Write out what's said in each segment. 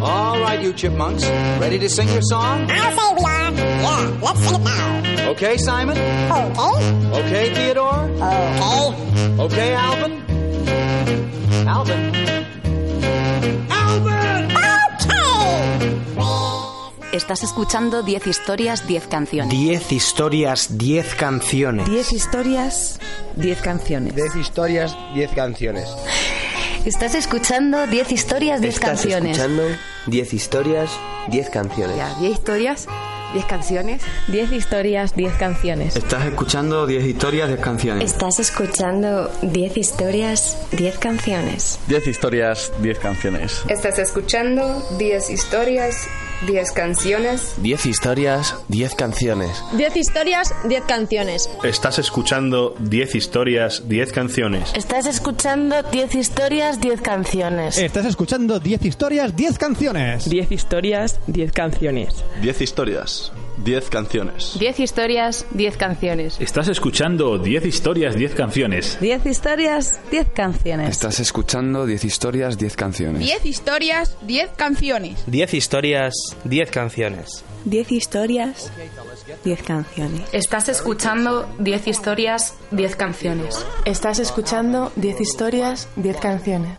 All right, you chipmunks. Ready to sing your song? I'll say we are. Yeah, let's sing it now. Okay, Simon? Okay. Okay, Theodore? Okay. Okay, Alvin? Alvin? Alvin! Okay. Estás escuchando 10 historias, 10 canciones. 10 historias, 10 canciones. 10 historias, 10 canciones. 10 historias, 10 canciones. Estás escuchando 10 historias, 10 Estás canciones. escuchando 10 historias, 10 canciones. Ya, 10 historias, 10 canciones. 10 historias, 10 canciones. Estás escuchando 10 historias, 10 canciones. Estás escuchando 10 historias, 10 canciones. 10 historias, 10 canciones. Estás escuchando 10 historias, 10 canciones. 10 historias, 10 canciones. 10 historias, 10 canciones. Estás escuchando 10 historias, 10 canciones. Estás escuchando 10 historias, 10 canciones. Estás escuchando 10 historias, 10 canciones. 10 historias, 10 canciones. 10 historias, 10 canciones. 10 historias, 10 canciones. Estás escuchando 10 historias, 10 canciones. 10 historias, 10 canciones. Estás escuchando 10 historias, 10 canciones. 10 historias, 10 canciones. 10 historias, 10 canciones. 10 historias, 10 canciones. Estás escuchando 10 historias, 10 canciones. Estás escuchando 10 historias, 10 canciones.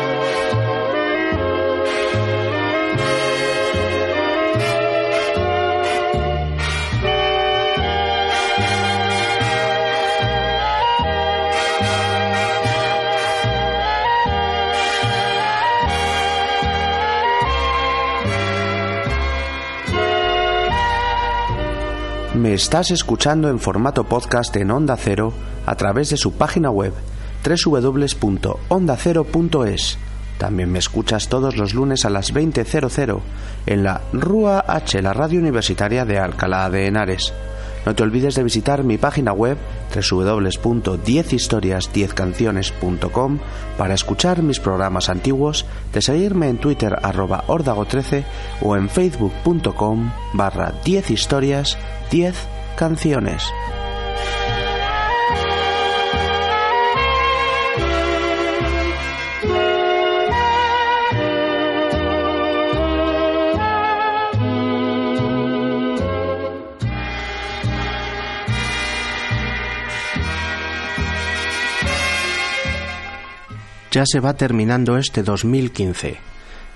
Me estás escuchando en formato podcast en Onda Cero a través de su página web www.ondacero.es. También me escuchas todos los lunes a las 20.00 en la Rúa H, la radio universitaria de Alcalá de Henares. No te olvides de visitar mi página web www.10historias10canciones.com para escuchar mis programas antiguos, de seguirme en Twitter arroba órdago13 o en facebook.com barra 10 historias 10 canciones. Ya se va terminando este 2015.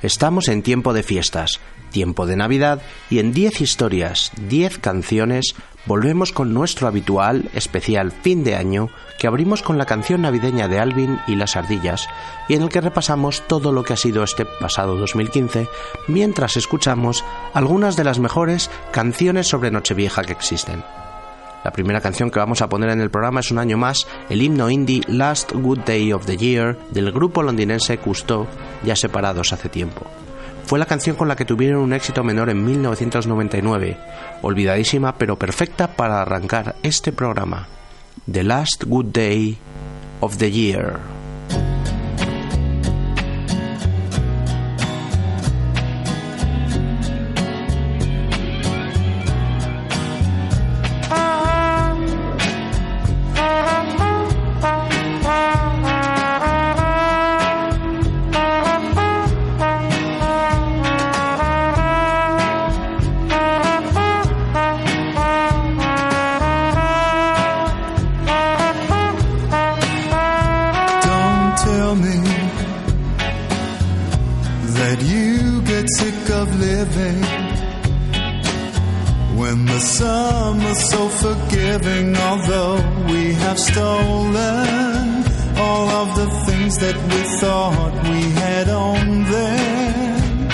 Estamos en tiempo de fiestas, tiempo de Navidad y en 10 historias, 10 canciones volvemos con nuestro habitual especial fin de año que abrimos con la canción navideña de Alvin y las ardillas y en el que repasamos todo lo que ha sido este pasado 2015 mientras escuchamos algunas de las mejores canciones sobre Nochevieja que existen. La primera canción que vamos a poner en el programa es un año más el himno indie Last Good Day of the Year del grupo londinense Cousteau, ya separados hace tiempo. Fue la canción con la que tuvieron un éxito menor en 1999, olvidadísima pero perfecta para arrancar este programa. The Last Good Day of the Year. When the summer's so forgiving. Although we have stolen all of the things that we thought we had owned, then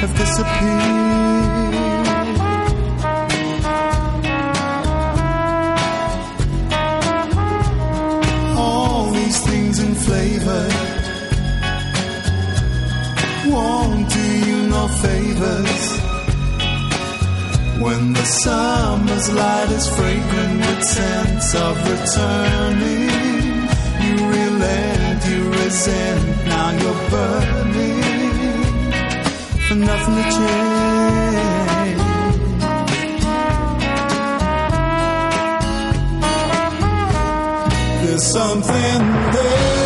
have disappeared. all these things in flavor won't no favors. When the summer's light is fragrant with scents of returning, you relent, you resent, now you're burning for nothing to change. There's something there.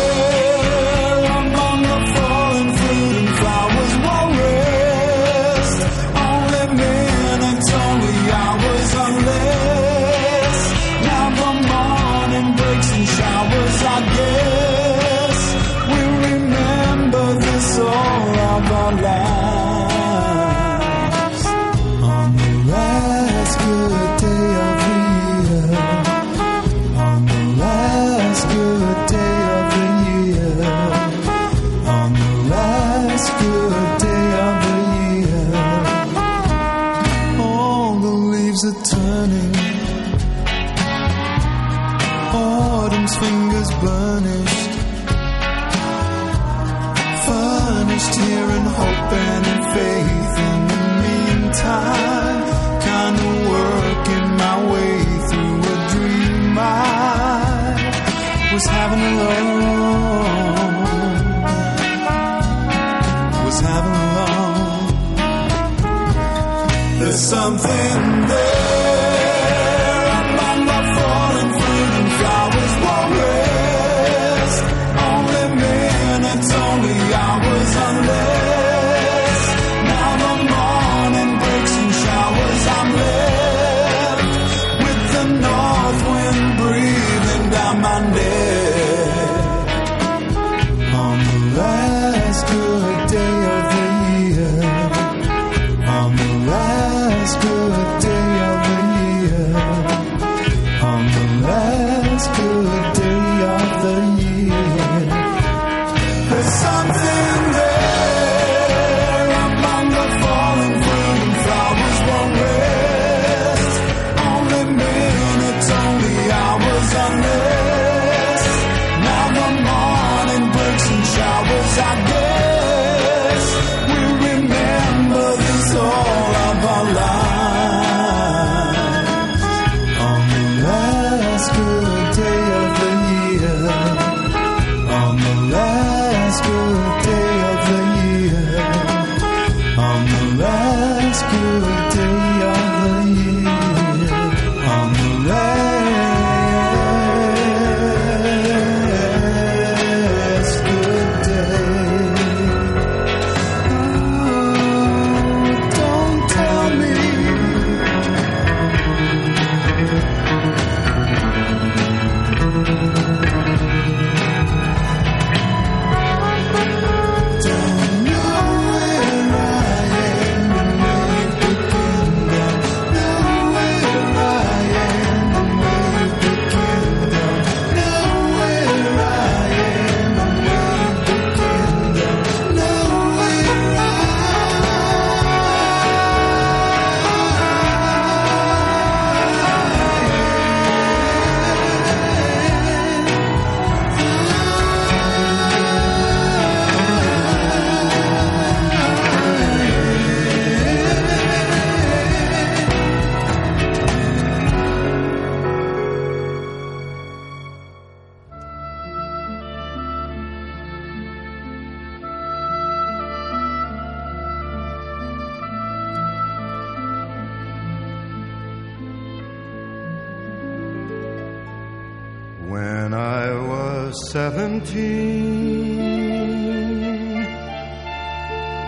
seventeen.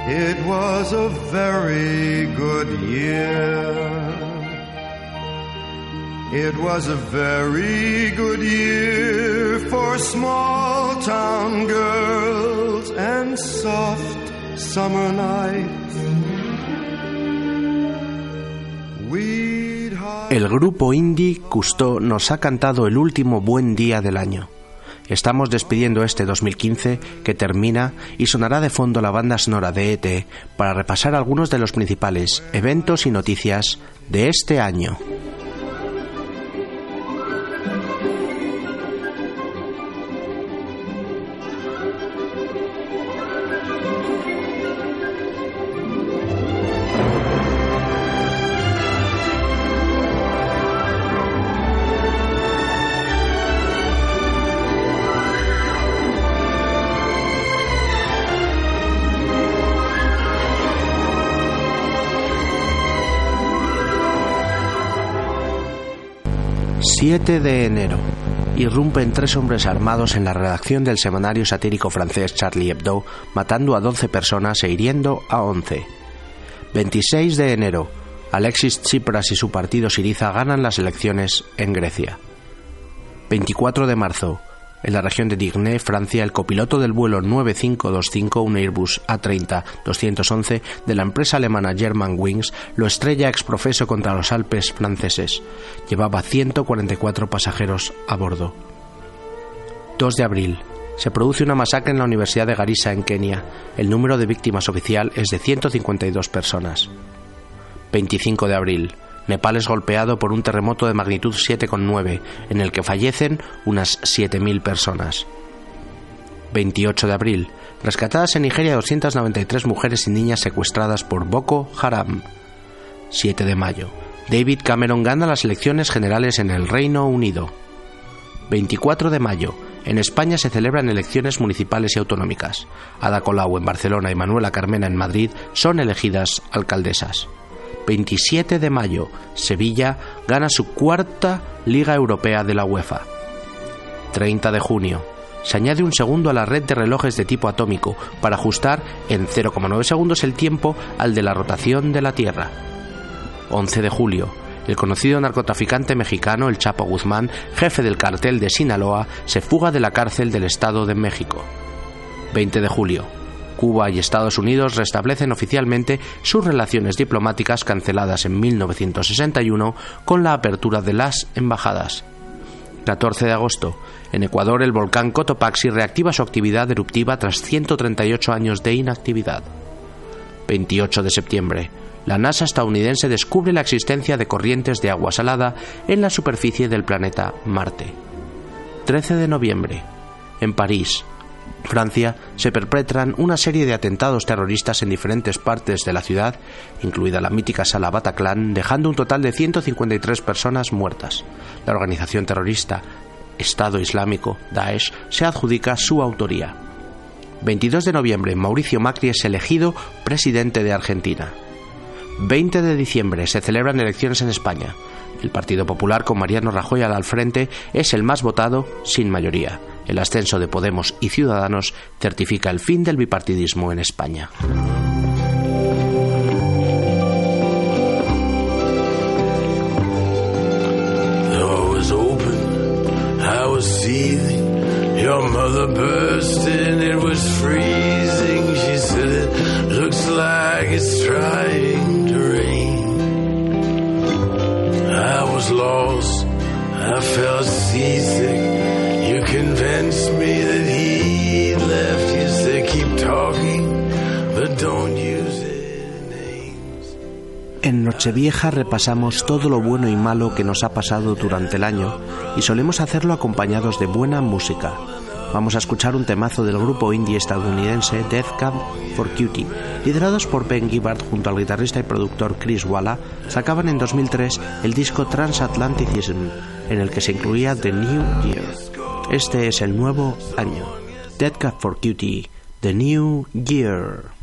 It was a very good year. It was a very good year for small town girls and soft summer nights. El grupo indie Custó nos ha cantado el último buen día del año. Estamos despidiendo este 2015 que termina y sonará de fondo la banda sonora de ET para repasar algunos de los principales eventos y noticias de este año. 7 de enero. Irrumpen tres hombres armados en la redacción del semanario satírico francés Charlie Hebdo, matando a 12 personas e hiriendo a 11. 26 de enero. Alexis Tsipras y su partido Siriza ganan las elecciones en Grecia. 24 de marzo. En la región de Digne, Francia, el copiloto del vuelo 9525, un Airbus A30-211 de la empresa alemana Germanwings, lo estrella exprofeso contra los Alpes franceses. Llevaba 144 pasajeros a bordo. 2 de abril. Se produce una masacre en la Universidad de Garissa, en Kenia. El número de víctimas oficial es de 152 personas. 25 de abril. Nepal es golpeado por un terremoto de magnitud 7,9, en el que fallecen unas 7.000 personas. 28 de abril. Rescatadas en Nigeria 293 mujeres y niñas secuestradas por Boko Haram. 7 de mayo. David Cameron gana las elecciones generales en el Reino Unido. 24 de mayo. En España se celebran elecciones municipales y autonómicas. Ada Colau en Barcelona y Manuela Carmena en Madrid son elegidas alcaldesas. 27 de mayo, Sevilla gana su cuarta Liga Europea de la UEFA. 30 de junio, se añade un segundo a la red de relojes de tipo atómico para ajustar en 0,9 segundos el tiempo al de la rotación de la Tierra. 11 de julio, el conocido narcotraficante mexicano El Chapo Guzmán, jefe del cartel de Sinaloa, se fuga de la cárcel del Estado de México. 20 de julio, Cuba y Estados Unidos restablecen oficialmente sus relaciones diplomáticas canceladas en 1961 con la apertura de las embajadas. 14 de agosto. En Ecuador, el volcán Cotopaxi reactiva su actividad eruptiva tras 138 años de inactividad. 28 de septiembre. La NASA estadounidense descubre la existencia de corrientes de agua salada en la superficie del planeta Marte. 13 de noviembre. En París, Francia se perpetran una serie de atentados terroristas en diferentes partes de la ciudad, incluida la mítica sala Bataclan, dejando un total de 153 personas muertas. La organización terrorista Estado Islámico, Daesh, se adjudica su autoría. 22 de noviembre, Mauricio Macri es elegido presidente de Argentina. 20 de diciembre se celebran elecciones en España. El Partido Popular, con Mariano Rajoy al frente, es el más votado sin mayoría. El ascenso de Podemos y Ciudadanos certifica el fin del bipartidismo en España. Your mother burst in, it was freezing. She said, It looks like it's trying to rain. I was lost, I felt seasick. Nochevieja repasamos todo lo bueno y malo que nos ha pasado durante el año y solemos hacerlo acompañados de buena música. Vamos a escuchar un temazo del grupo indie estadounidense Death Camp for Cutie. Liderados por Ben Gibbard junto al guitarrista y productor Chris Walla, sacaban en 2003 el disco Transatlanticism, en el que se incluía The New Year. Este es el nuevo año. Death Camp for Cutie, The New Year.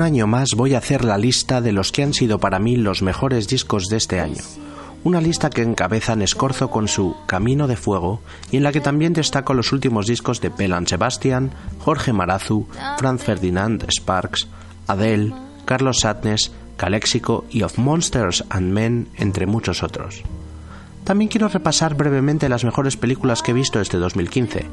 Un año más voy a hacer la lista de los que han sido para mí los mejores discos de este año. Una lista que encabezan Escorzo con su Camino de Fuego y en la que también destaco los últimos discos de Pelan Sebastian, Jorge Marazu, Franz Ferdinand Sparks, Adele, Carlos Satnes, Calexico y Of Monsters and Men, entre muchos otros. También quiero repasar brevemente las mejores películas que he visto este 2015.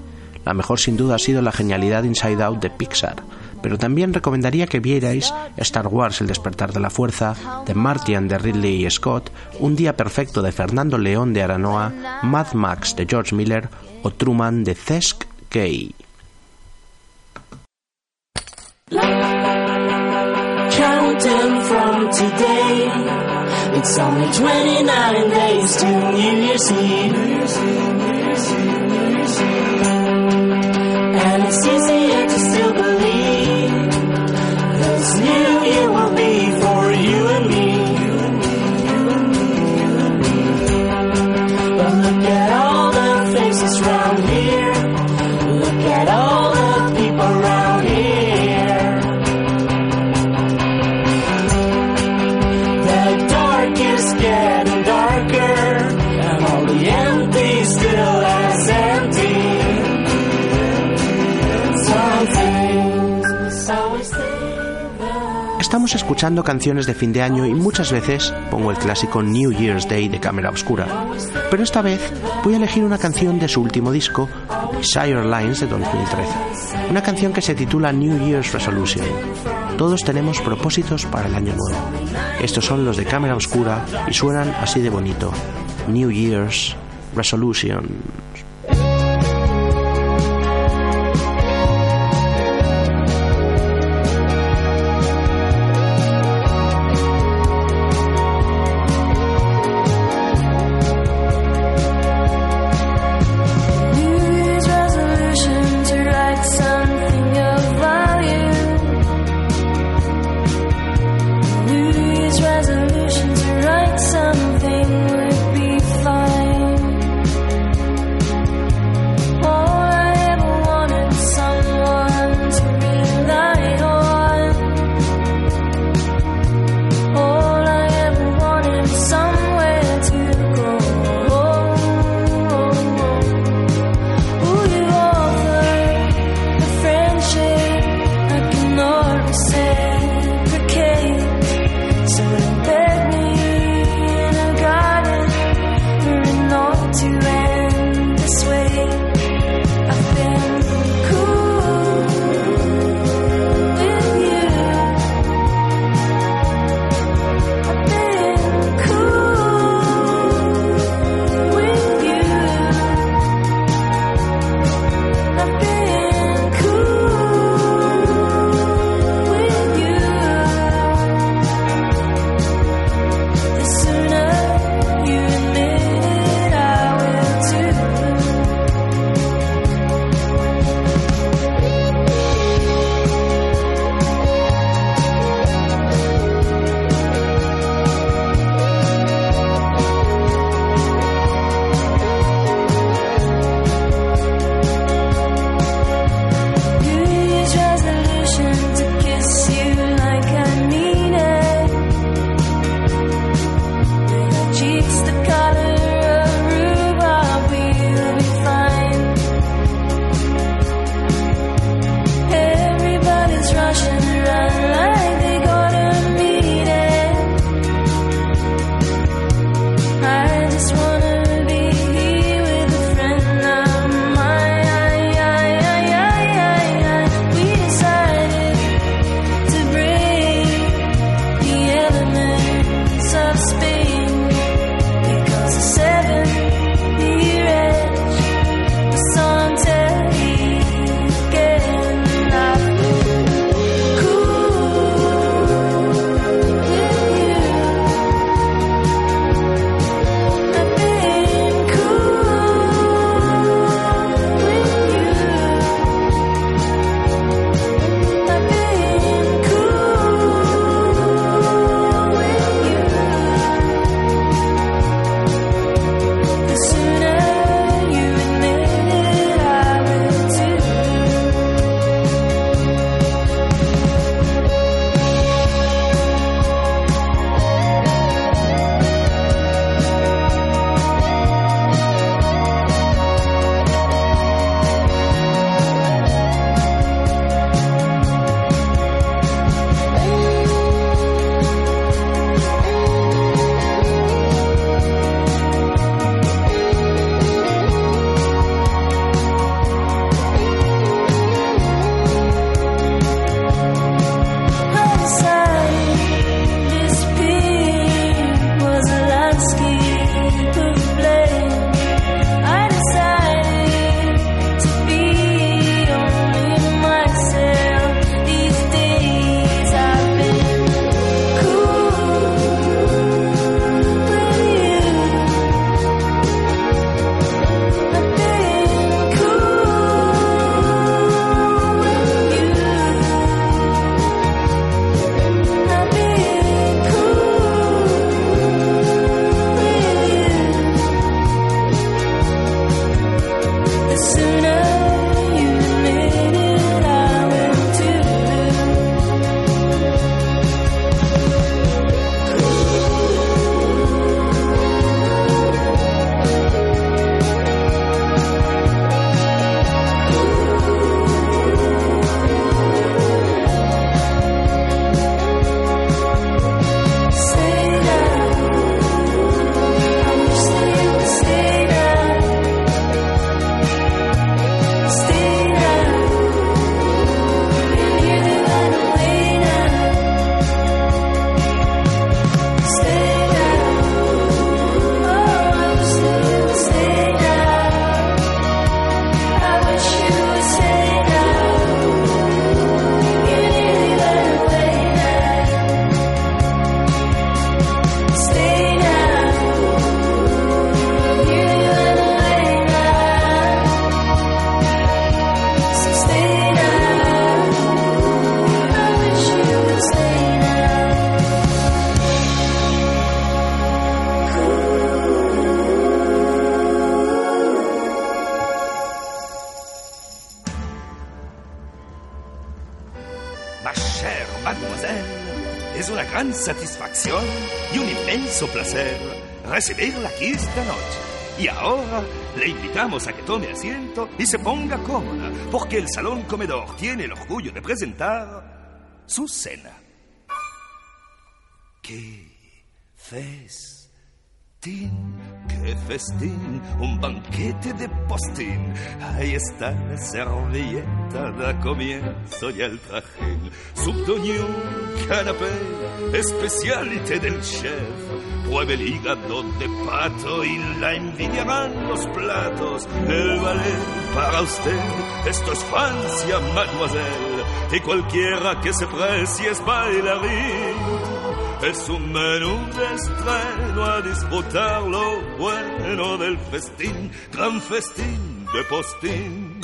La mejor sin duda ha sido la genialidad Inside Out de Pixar, pero también recomendaría que vierais Star Wars El despertar de la fuerza, The Martian de Ridley Scott, Un día perfecto de Fernando León de Aranoa, Mad Max de George Miller o Truman de Cesc Kay. Counting from today, it's only 29 days to New Year's Eve. Escuchando canciones de fin de año y muchas veces pongo el clásico New Year's Day de Cámara Oscura. Pero esta vez voy a elegir una canción de su último disco, Desire Lines de 2013. Una canción que se titula New Year's Resolution. Todos tenemos propósitos para el año nuevo. Estos son los de Cámara Oscura y suenan así de bonito. New Year's Resolution. Tome asiento y se ponga cómoda, porque el salón comedor tiene el orgullo de presentar su cena. ¡Qué festín! ¡Qué festín! Un banquete de postín. Ahí está la servilleta, da comienzo y el trajín. Subtoñón, canapé, especialité del chef. Pruebe el hígado de pato y la envidiarán los platos. El ballet para usted, esto es Francia, mademoiselle. Y cualquiera que se precie es bailarín. Es un menú de estreno a disfrutar lo bueno del festín, gran festín de postín.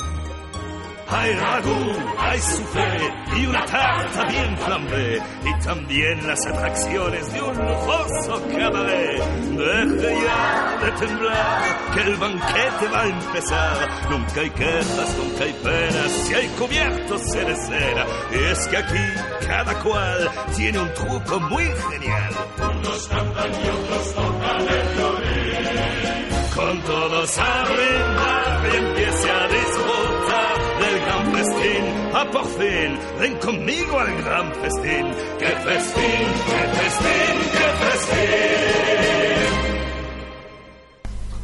Hay ragú, hay soufflé y una tarta bien flambé. Y también las atracciones de un lujoso cabaret. Deje ya de temblar, que el banquete va a empezar. Nunca hay quejas, nunca hay penas, si hay cubiertos se de cera. Es que aquí cada cual tiene un truco muy genial. Unos cantan y otros tocan el violín. Con todos a brindar a disfrutar. A por fin, ven conmigo al gran festín. ¡Qué festín, qué festín, qué festín!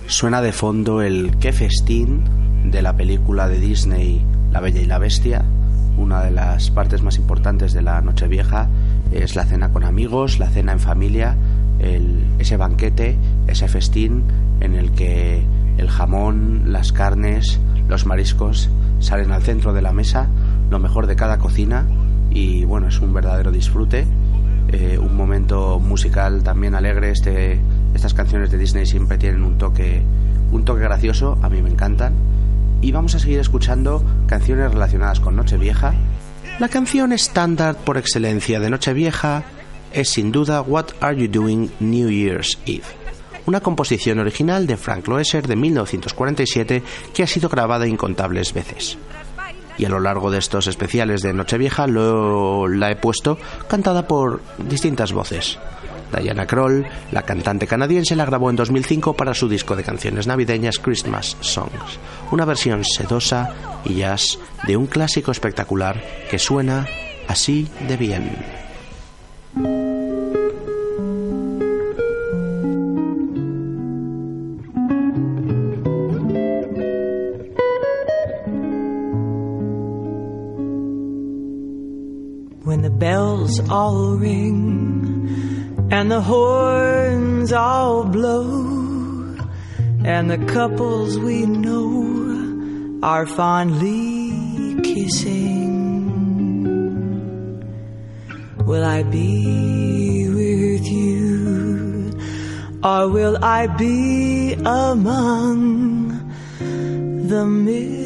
Suena de fondo el Qué festín de la película de Disney La Bella y la Bestia. Una de las partes más importantes de la Nochevieja es la cena con amigos, la cena en familia, ese banquete, ese festín en el que el jamón, las carnes, los mariscos salen al centro de la mesa, lo mejor de cada cocina y bueno, es un verdadero disfrute, eh, un momento musical también alegre. Este, estas canciones de Disney siempre tienen un toque, un toque gracioso, a mí me encantan. Y vamos a seguir escuchando canciones relacionadas con Nochevieja. La canción estándar por excelencia de Nochevieja es sin duda What Are You Doing New Year's Eve, una composición original de Frank Loesser de 1947 que ha sido grabada incontables veces. Y a lo largo de estos especiales de Nochevieja lo, la he puesto cantada por distintas voces. Diana Kroll, la cantante canadiense, la grabó en 2005 para su disco de canciones navideñas Christmas Songs, una versión sedosa y jazz de un clásico espectacular que suena así de bien. Bells all ring and the horns all blow. And the couples we know are fondly kissing. Will i be with you or will i be among the missing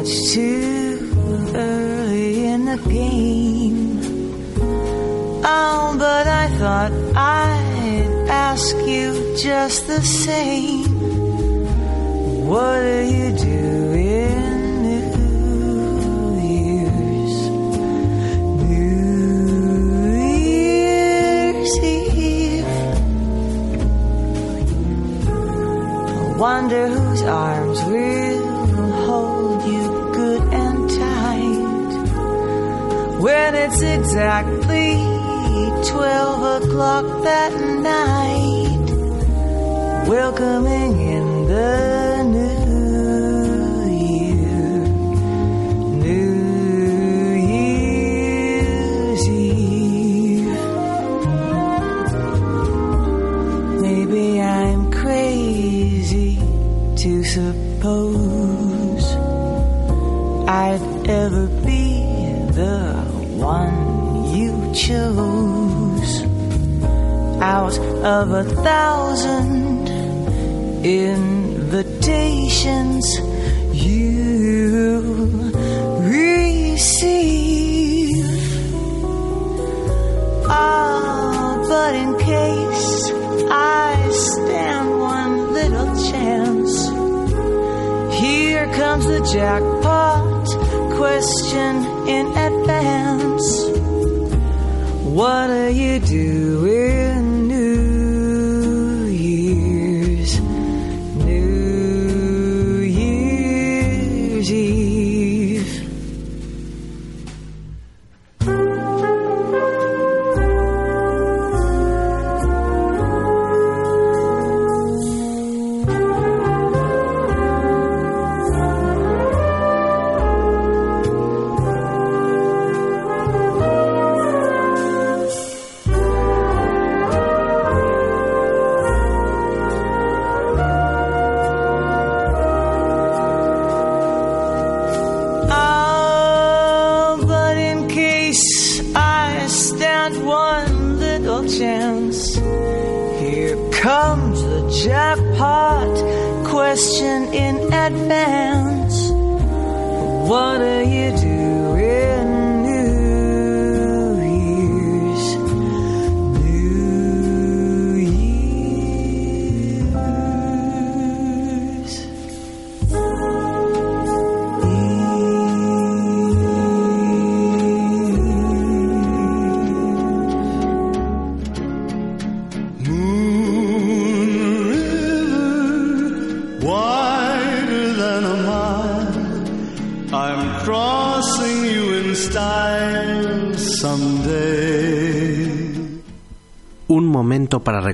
much too early in the game. Oh, but I thought I'd ask you just the same. What do you do in New Year's? New Year's Eve. I wonder whose arms will when it's exactly 12 o'clock that night welcoming in the new year. New year's eve. Maybe i'm crazy to suppose i'd ever of a thousand invitations you receive. Ah, but in case I stand one little chance, here comes the jackpot question in advance. What are you doing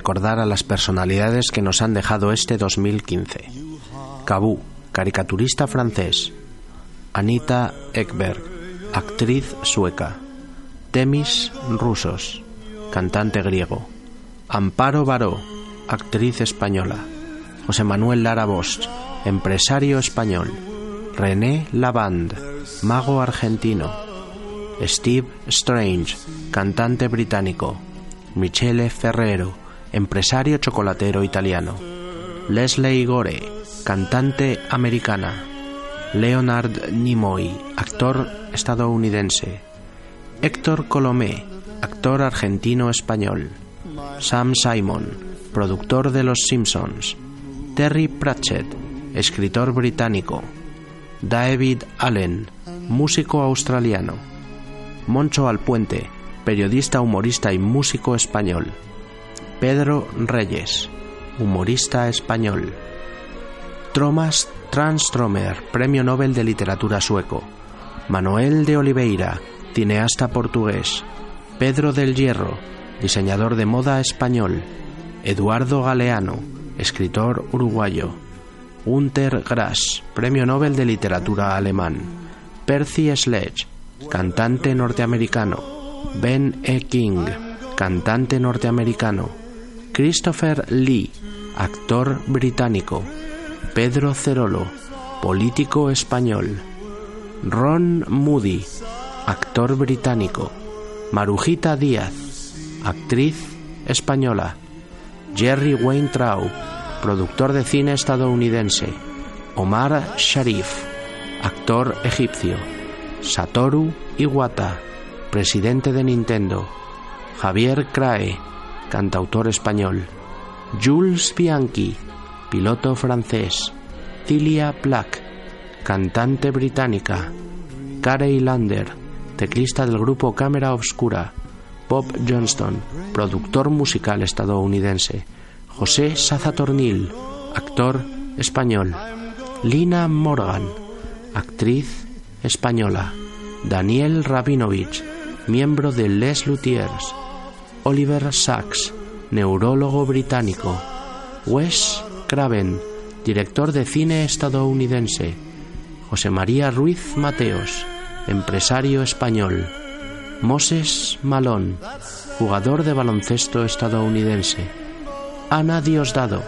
recordar a las personalidades que nos han dejado este 2015. Cabú, caricaturista francés. Anita Ekberg, actriz sueca. Temis Rusos, cantante griego. Amparo Baró, actriz española. José Manuel Lara Bosch, empresario español. René Lavand, mago argentino. Steve Strange, cantante británico. Michele Ferrero, empresario chocolatero italiano. Leslie Gore, cantante americana. Leonard Nimoy, actor estadounidense. Héctor Colomé, actor argentino-español. Sam Simon, productor de Los Simpsons. Terry Pratchett, escritor británico. David Allen, músico australiano. Moncho Alpuente, periodista, humorista y músico español. Pedro Reyes, humorista español. Thomas Transtromer, Premio Nobel de Literatura sueco. Manuel de Oliveira, cineasta portugués. Pedro del Hierro, diseñador de moda español. Eduardo Galeano, escritor uruguayo. Günter Grass, Premio Nobel de Literatura alemán. Percy Sledge, cantante norteamericano. Ben E. King, cantante norteamericano. Christopher Lee, actor británico. Pedro Cerolo, político español. Ron Moody, actor británico. Marujita Díaz, actriz española. Jerry Weintraub, productor de cine estadounidense. Omar Sharif, actor egipcio. Satoru Iwata, presidente de Nintendo. Javier Crae, cantautor español. Jules Bianchi, piloto francés. Cilia Plack, cantante británica. Carey Lander, teclista del grupo Cámara Obscura. Bob Johnston, productor musical estadounidense. José Sazatornil, actor español. Lina Morgan, actriz española. Daniel Rabinovich, miembro de Les Luthiers. Oliver Sacks, neurólogo británico. Wes Craven, director de cine estadounidense. José María Ruiz Mateos, empresario español. Moses Malón, jugador de baloncesto estadounidense. Ana Diosdado,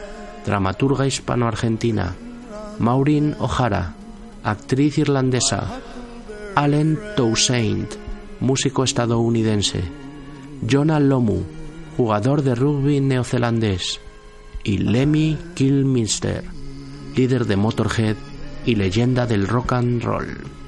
dramaturga hispano-argentina. Maureen O'Hara, actriz irlandesa. Allen Toussaint, músico estadounidense. Jonah Lomu, jugador de rugby neozelandés. y Lemmy Kilmister, líder de Motorhead y leyenda del rock and roll.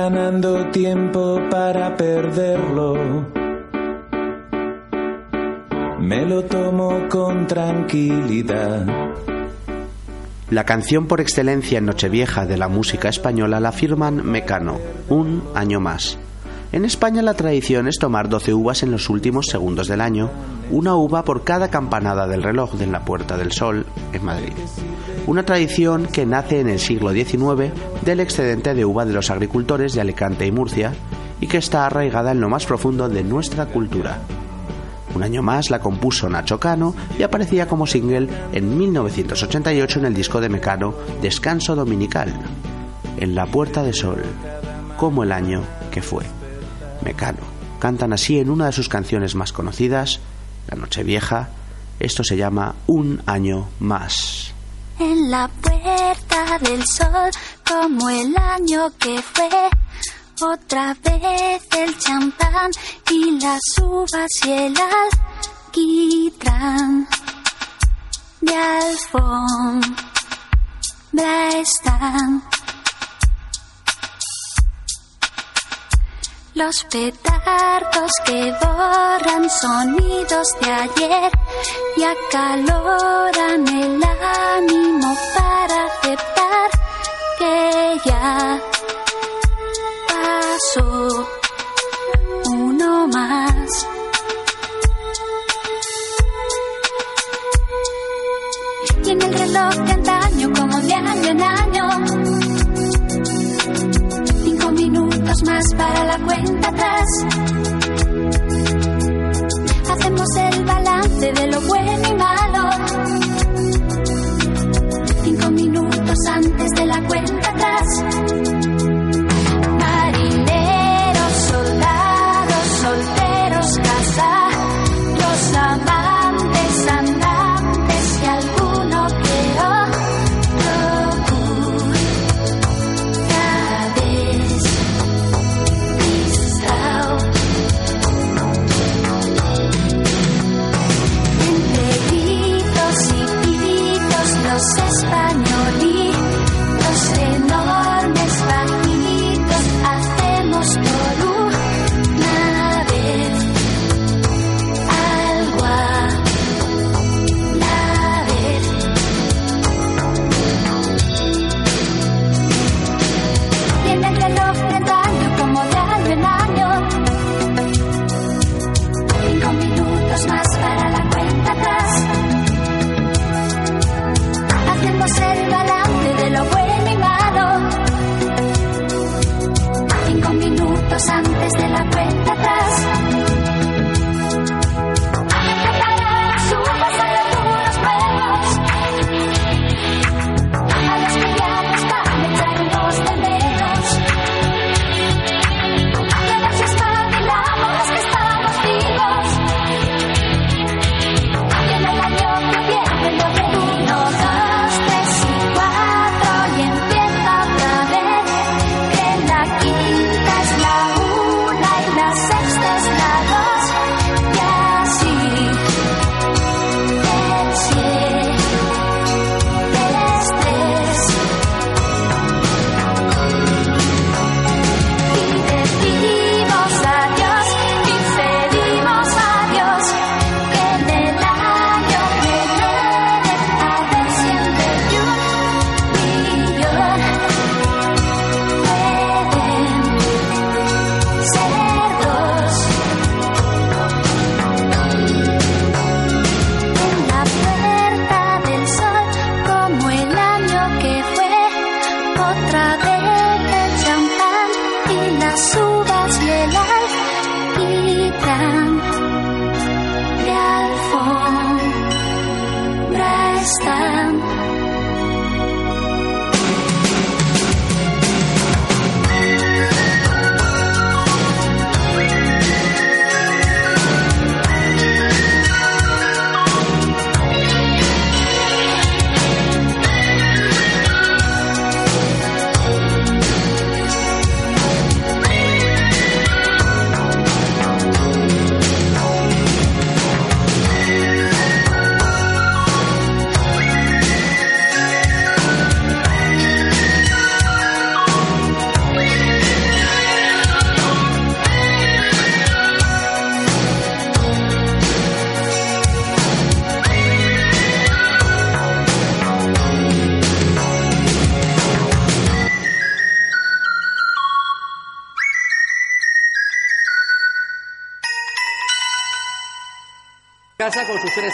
Ganando tiempo para perderlo. Me lo tomo con tranquilidad. La canción por excelencia en Nochevieja de la música española la firman Mecano, un año más. En España la tradición es tomar 12 uvas en los últimos segundos del año, una uva por cada campanada del reloj de la Puerta del Sol en Madrid. Una tradición que nace en el siglo XIX del excedente de uva de los agricultores de Alicante y Murcia y que está arraigada en lo más profundo de nuestra cultura. Un año más la compuso Nacho Cano y aparecía como single en 1988 en el disco de Mecano Descanso Dominical, en la Puerta del Sol, como el año que fue. Mecano. Cantan así en una de sus canciones más conocidas, La Nochevieja. Esto se llama Un año más. En la puerta del sol, como el año que fue, otra vez el champán y las uvas y el alquitrán de alfombra están. Los petardos que borran sonidos de ayer y acaloran el ánimo para aceptar que ya pasó cuenta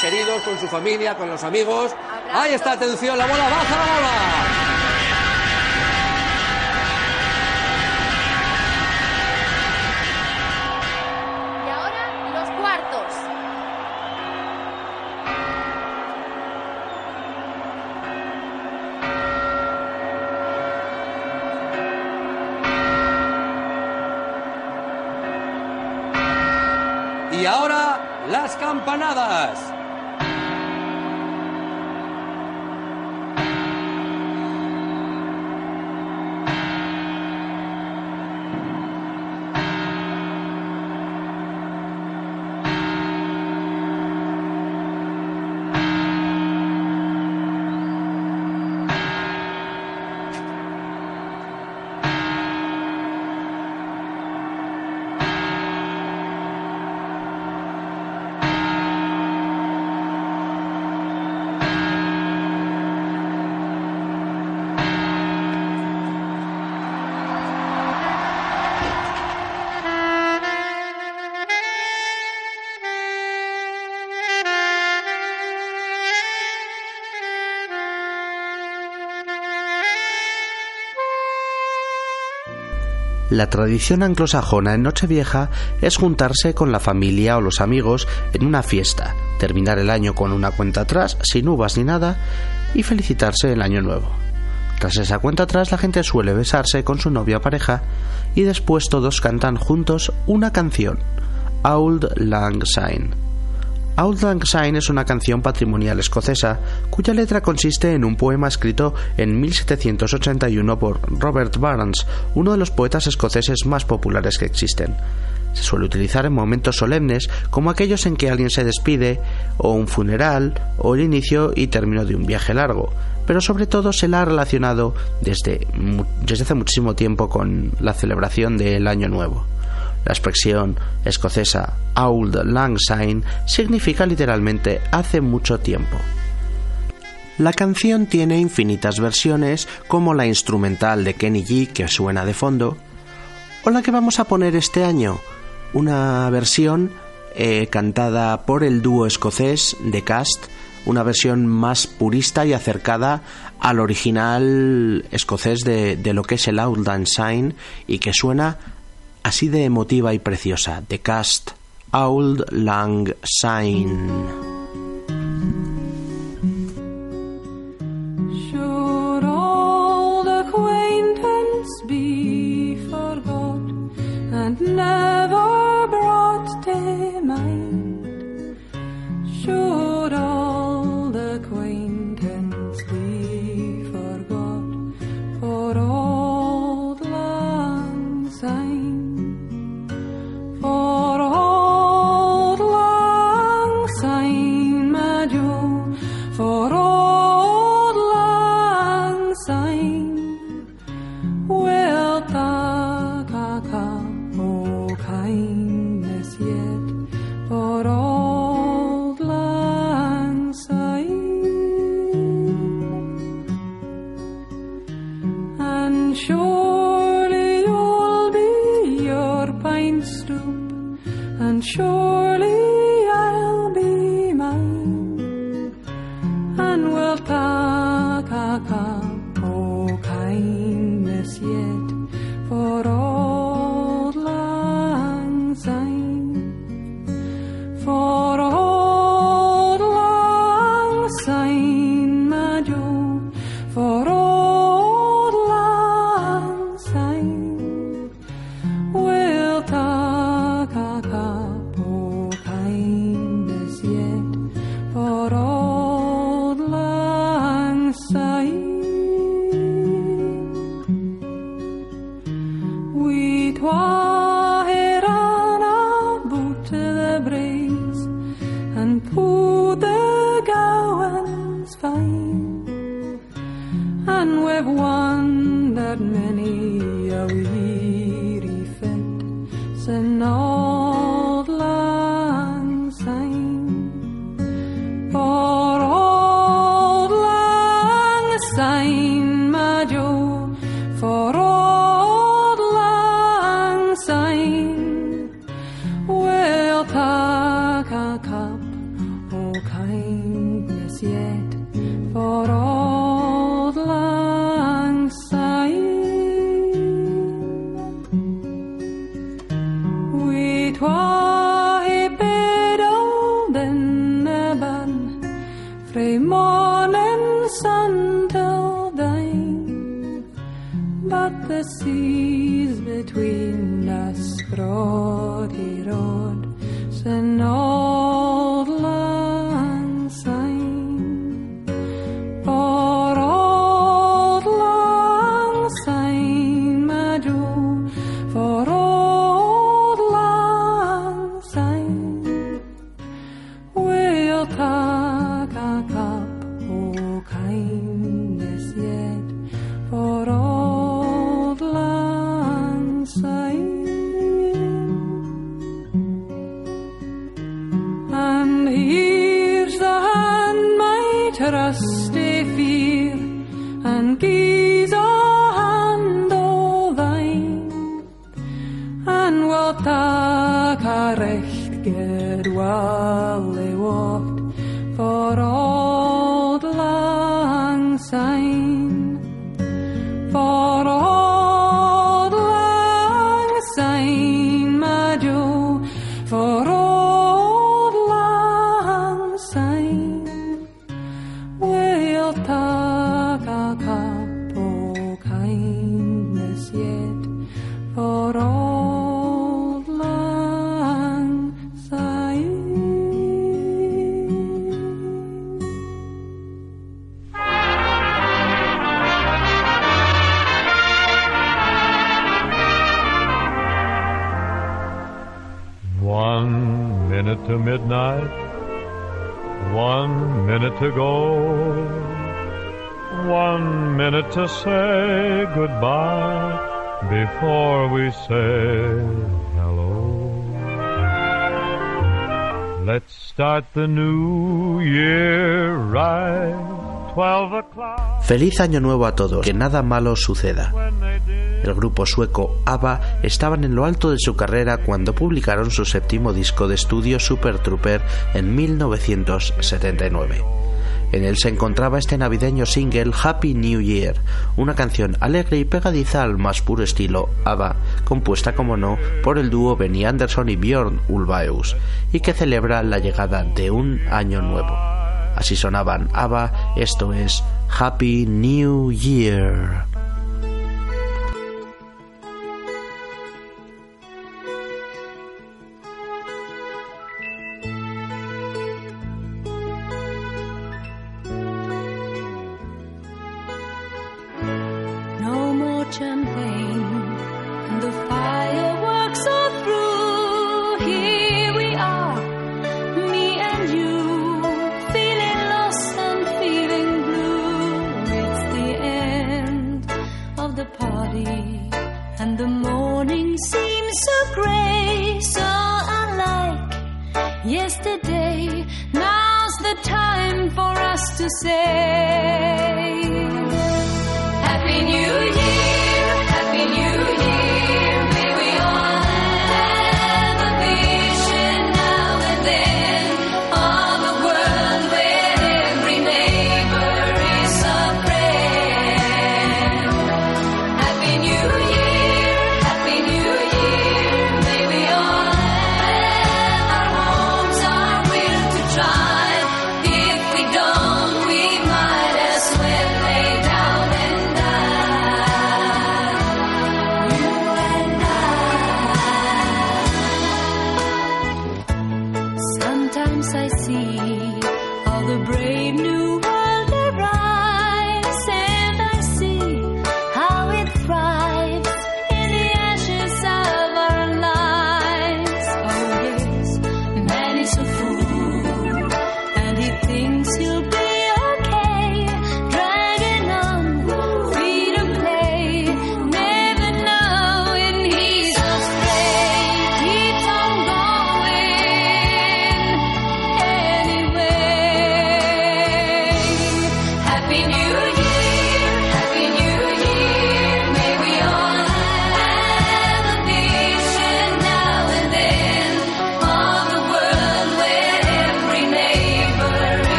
queridos, con su familia, con los amigos. Ahí está, atención, la bola, baja la bola. La tradición anglosajona en Nochevieja es juntarse con la familia o los amigos en una fiesta, terminar el año con una cuenta atrás, sin uvas ni nada, y felicitarse el año nuevo. Tras esa cuenta atrás la gente suele besarse con su novia o pareja y después todos cantan juntos una canción, Auld Lang Syne. Auld Lang Syne es una canción patrimonial escocesa cuya letra consiste en un poema escrito en 1781 por Robert Burns, uno de los poetas escoceses más populares que existen. Se suele utilizar en momentos solemnes como aquellos en que alguien se despide, o un funeral, o el inicio y término de un viaje largo, pero sobre todo se la ha relacionado desde, desde hace muchísimo tiempo con la celebración del Año Nuevo. La expresión escocesa Auld Lang Syne significa literalmente hace mucho tiempo. La canción tiene infinitas versiones, como la instrumental de Kenny G que suena de fondo, o la que vamos a poner este año, una versión eh, cantada por el dúo escocés The Cast, una versión más purista y acercada al original escocés de, lo que es el Lang Syne y que suena así de emotiva y preciosa. The Cast, Auld Lang Syne. Say goodbye before we say hello. Let's start the new year right, 12 o'clock. Feliz año nuevo a todos, que nada malo suceda. El grupo sueco ABBA estaban en lo alto de su carrera cuando publicaron su séptimo disco de estudio Super Trooper en 1979. En él se encontraba este navideño single Happy New Year, una canción alegre y pegadiza al más puro estilo ABBA, compuesta como no por el dúo Benny Anderson y Björn Ulvaeus, y que celebra la llegada de un año nuevo. Así sonaban ABBA, esto es Happy New Year.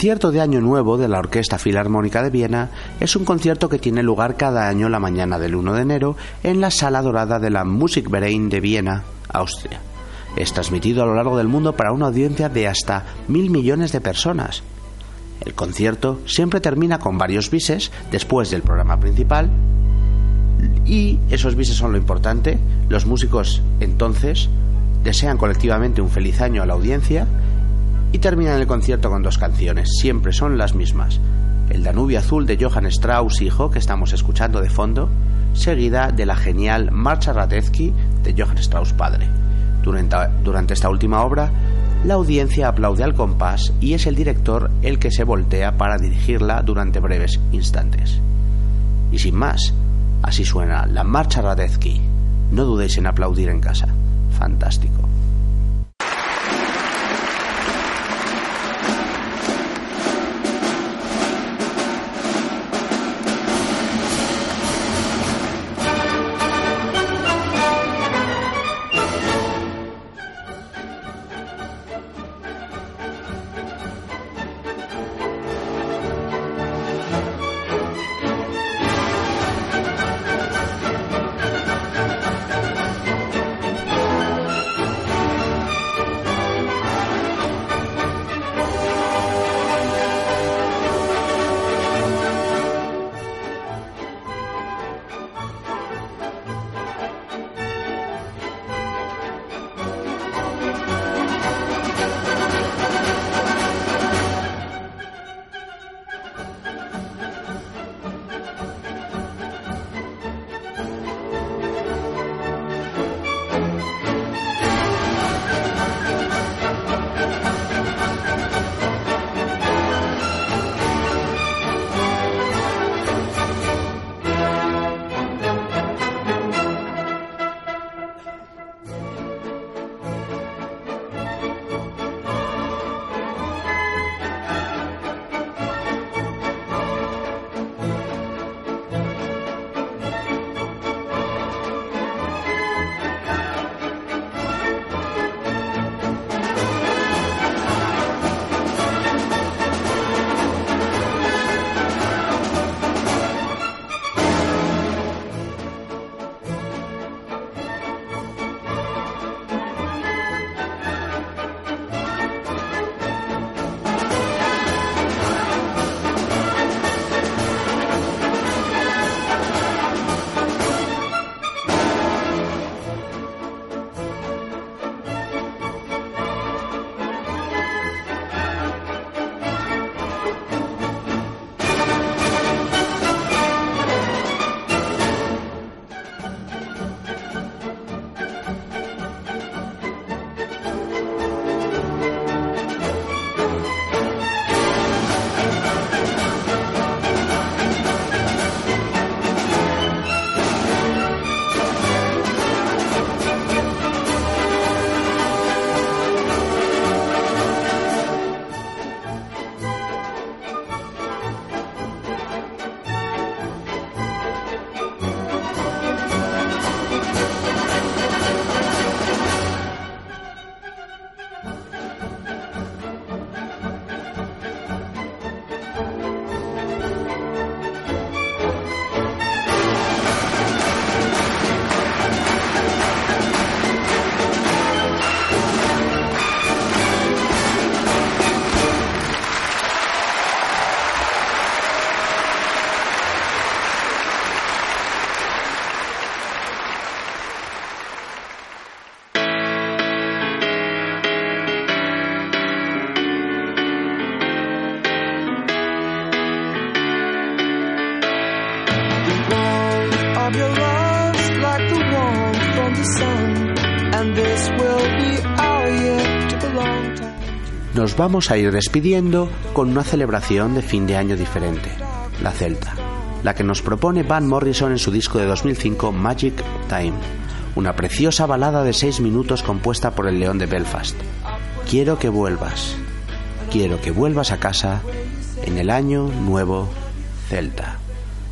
Concierto de Año Nuevo de la Orquesta Filarmónica de Viena es un concierto que tiene lugar cada año la mañana del 1 de enero en la Sala Dorada de la Musikverein de Viena, Austria. Es transmitido a lo largo del mundo para una audiencia de hasta mil millones de personas. El concierto siempre termina con varios bises después del programa principal y esos bises son lo importante. Los músicos entonces desean colectivamente un feliz año a la audiencia y terminan el concierto con dos canciones, siempre son las mismas. El Danubio Azul de Johann Strauss hijo, que estamos escuchando de fondo, seguida de la genial Marcha Radetzky de Johann Strauss padre. Durante, esta última obra, la audiencia aplaude al compás y es el director el que se voltea para dirigirla durante breves instantes. Y sin más, así suena la Marcha Radetzky. No dudéis en aplaudir en casa. Fantástico. Vamos a ir despidiendo con una celebración de fin de año diferente, la Celta, la que nos propone Van Morrison en su disco de 2005 Magic Time, una preciosa balada de 6 minutos compuesta por el León de Belfast. Quiero que vuelvas, quiero que vuelvas a casa en el año nuevo Celta.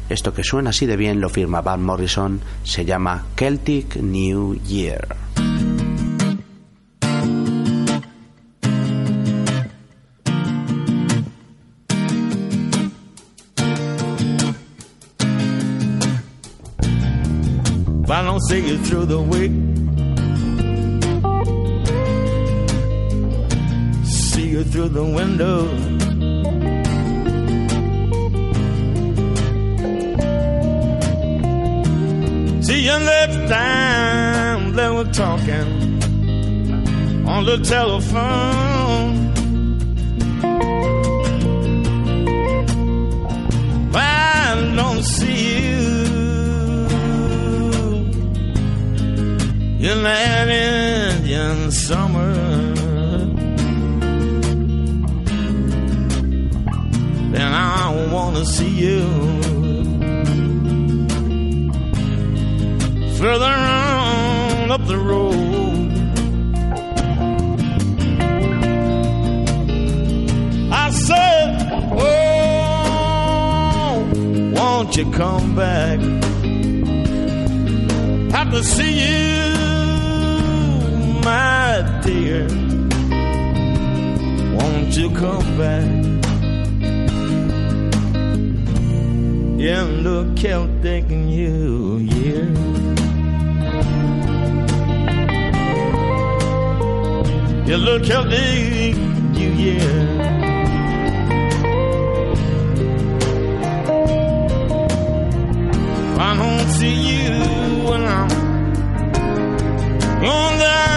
Esto que suena así de bien lo firma Van Morrison, se llama Celtic New Year. See you through the week, see you through the window. See you next time that we're talking on the telephone. Summer. Then I wanna see you further on up the road. I said, Oh, won't you come back? Have to see you my dear. Won't you come back in the Celtic New Year? In the Celtic New Year. I don't see you when I'm on down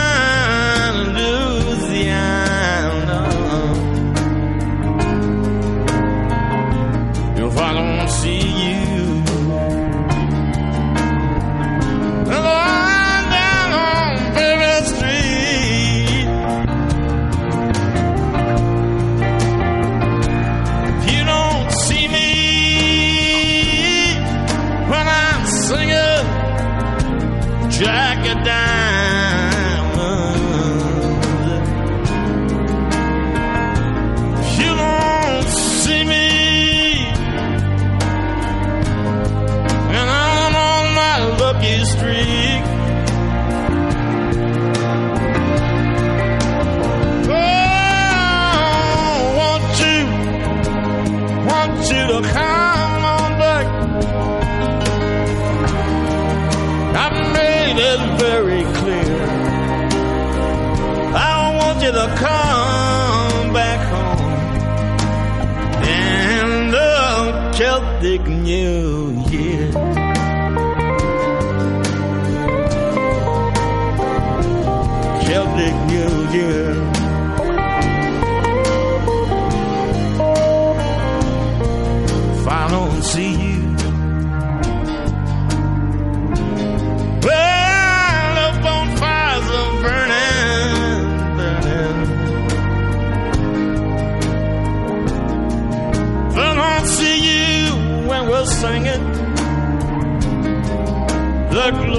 want you to come back home. In the Celtic New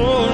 the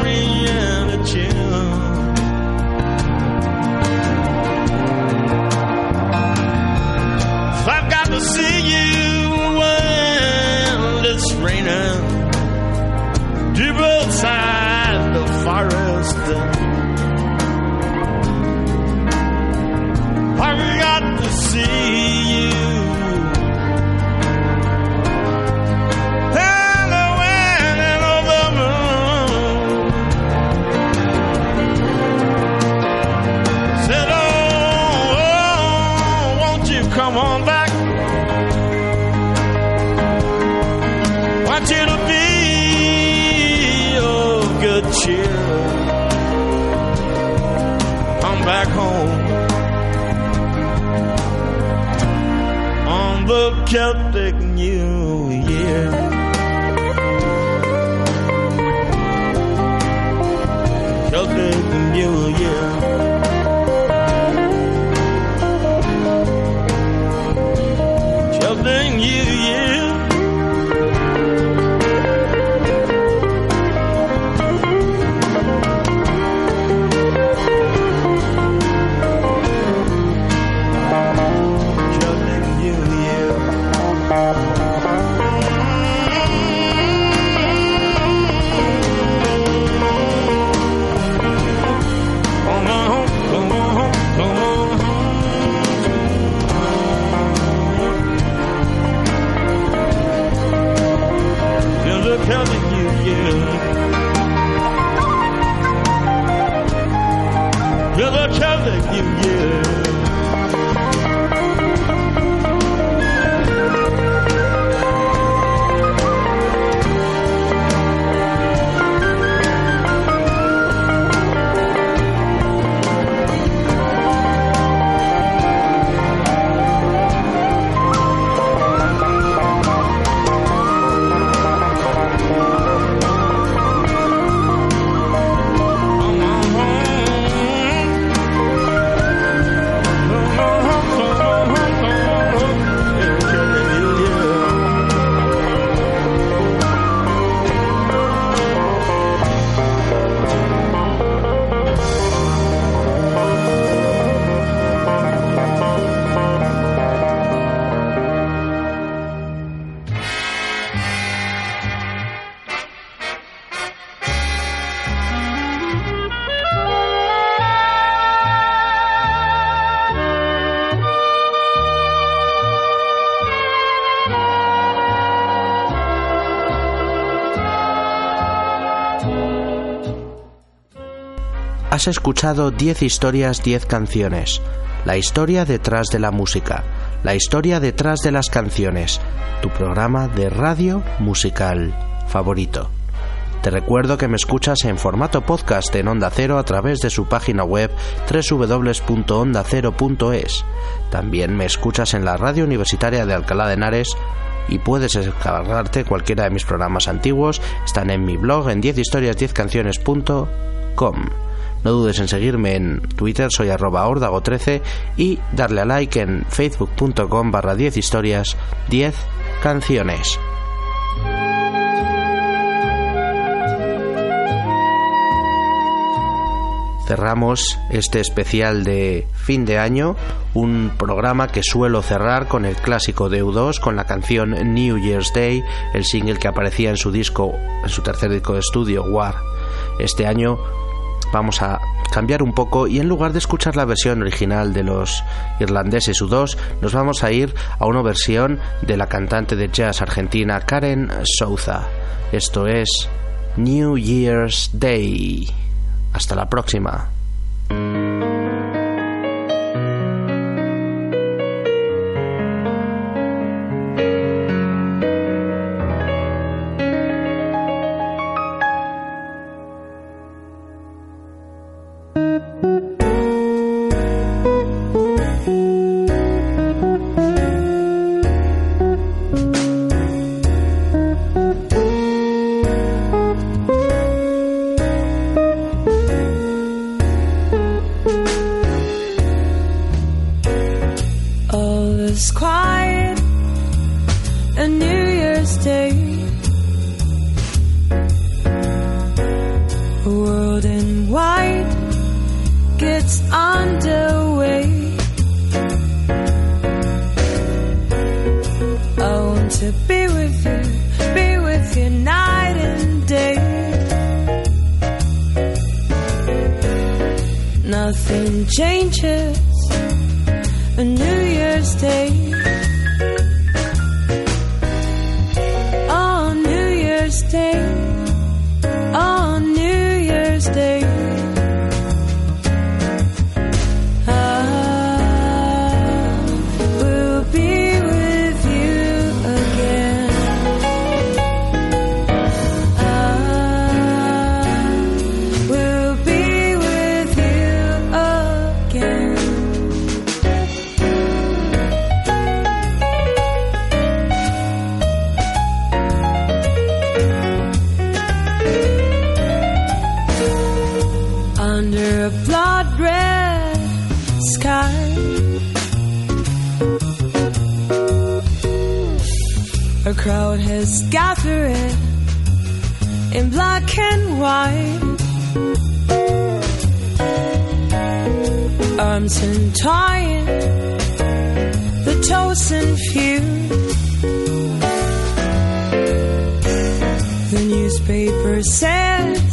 home on the Celtic New Year. Celtic New much Escuchado 10 historias, 10 canciones. La historia detrás de la música. La historia detrás de las canciones. Tu programa de radio musical favorito. Te recuerdo que me escuchas en formato podcast en Onda Cero a través de su página web www.ondacero.es. También me escuchas en la radio universitaria de Alcalá de Henares y puedes descargarte cualquiera de mis programas antiguos. Están en mi blog en 10historias10canciones.com. No dudes en seguirme en Twitter, soy arroba ordago13 y darle a like en facebook.com barra 10 historias 10 canciones. cerramos este especial de fin de año, un programa que suelo cerrar con el clásico de U2, con la canción New Year's Day, el single que aparecía en su disco, en su tercer disco de estudio, War. Este año vamos a cambiar un poco y en lugar de escuchar la versión original de los irlandeses U2, nos vamos a ir a una versión de la cantante de jazz argentina Karen Souza. Esto es New Year's Day. Hasta la próxima. Crowd has gathered in black and white. Arms entwined, the chosen few. The newspaper says